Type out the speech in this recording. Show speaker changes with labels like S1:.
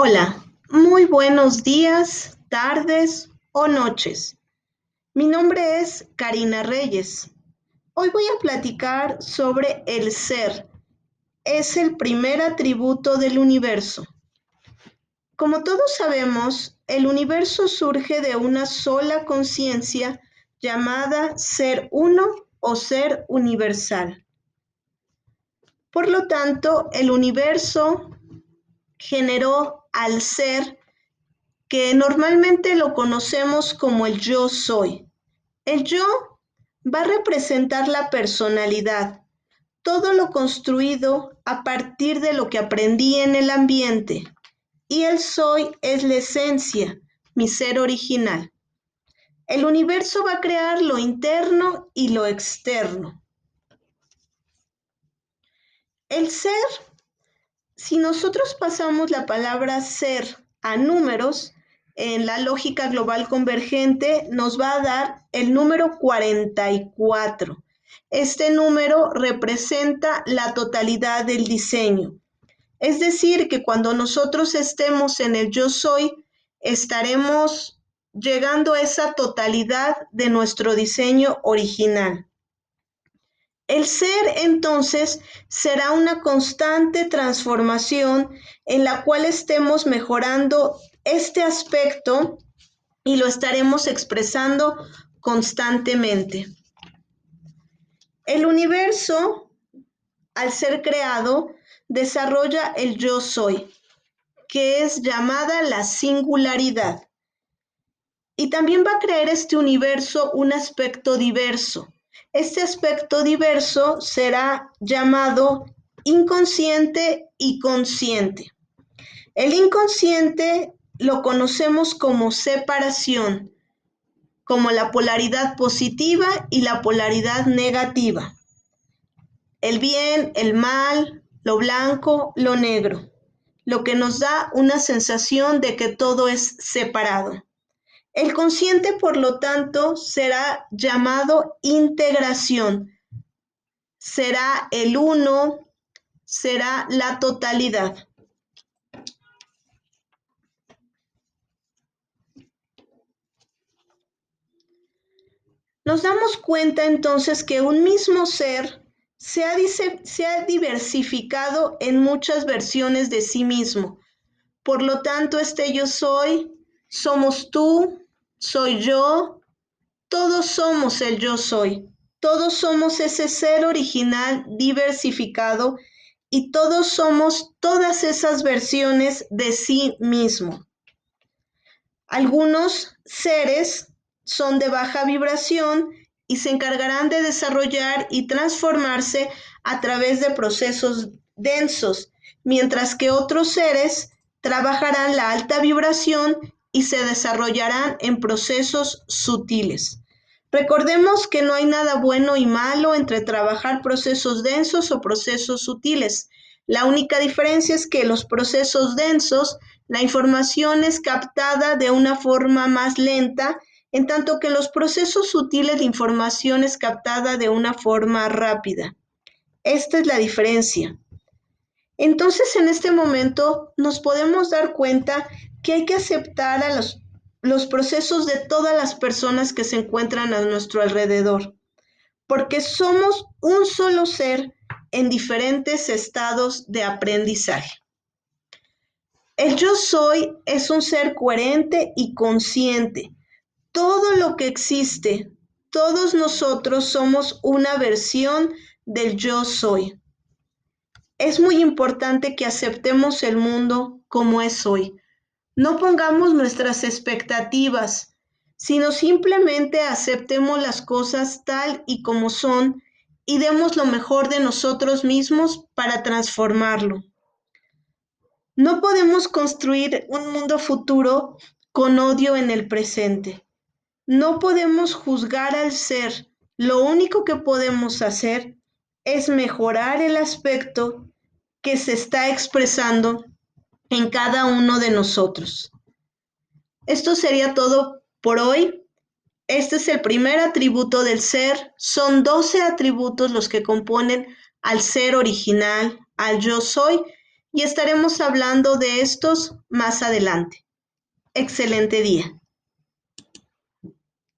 S1: Hola, muy buenos días, tardes o noches. Mi nombre es Karina Reyes. Hoy voy a platicar sobre el ser. Es el primer atributo del universo. Como todos sabemos, el universo surge de una sola conciencia llamada ser uno o ser universal. Por lo tanto, el universo generó al ser que normalmente lo conocemos como el yo soy. El yo va a representar la personalidad, todo lo construido a partir de lo que aprendí en el ambiente. Y el soy es la esencia, mi ser original. El universo va a crear lo interno y lo externo. El ser si nosotros pasamos la palabra ser a números, en la lógica global convergente nos va a dar el número 44. Este número representa la totalidad del diseño. Es decir, que cuando nosotros estemos en el yo soy, estaremos llegando a esa totalidad de nuestro diseño original. El ser entonces será una constante transformación en la cual estemos mejorando este aspecto y lo estaremos expresando constantemente. El universo, al ser creado, desarrolla el yo soy, que es llamada la singularidad. Y también va a crear este universo un aspecto diverso este aspecto diverso será llamado inconsciente y consciente. El inconsciente lo conocemos como separación, como la polaridad positiva y la polaridad negativa. El bien, el mal, lo blanco, lo negro, lo que nos da una sensación de que todo es separado. El consciente, por lo tanto, será llamado integración, será el uno, será la totalidad. Nos damos cuenta entonces que un mismo ser se ha, diversificado en muchas versiones de sí mismo. Por lo tanto, este yo soy, somos tú, soy yo, todos somos el yo soy, todos somos ese ser original diversificado y todos somos todas esas versiones de sí mismo. Algunos seres son de baja vibración y se encargarán de desarrollar y transformarse a través de procesos densos, mientras que otros seres trabajarán la alta vibración y se desarrollarán en procesos sutiles. Recordemos que no hay nada bueno y malo entre trabajar procesos densos o procesos sutiles. La única diferencia es que los procesos densos, la información es captada de una forma más lenta, en tanto que los procesos sutiles la información es captada de una forma rápida. Esta es la diferencia. Entonces, en este momento nos podemos dar cuenta que hay que aceptar a los, los procesos de todas las personas que se encuentran a nuestro alrededor, porque somos un solo ser en diferentes estados de aprendizaje. El yo soy es un ser coherente y consciente. Todo lo que existe, todos nosotros somos una versión del yo soy. Es muy importante que aceptemos el mundo como es hoy, no pongamos nuestras expectativas, sino simplemente aceptemos las cosas tal y como son y demos lo mejor de nosotros mismos para transformarlo. No podemos construir un mundo futuro con odio en el presente. No podemos juzgar al ser. Lo único que podemos hacer es mejorar el aspecto que se está expresando en cada uno de nosotros. Esto sería todo por hoy. Este es el primer atributo del ser. Son 12 atributos los que componen al ser original, al yo soy. y estaremos hablando de estos más adelante. Excelente día.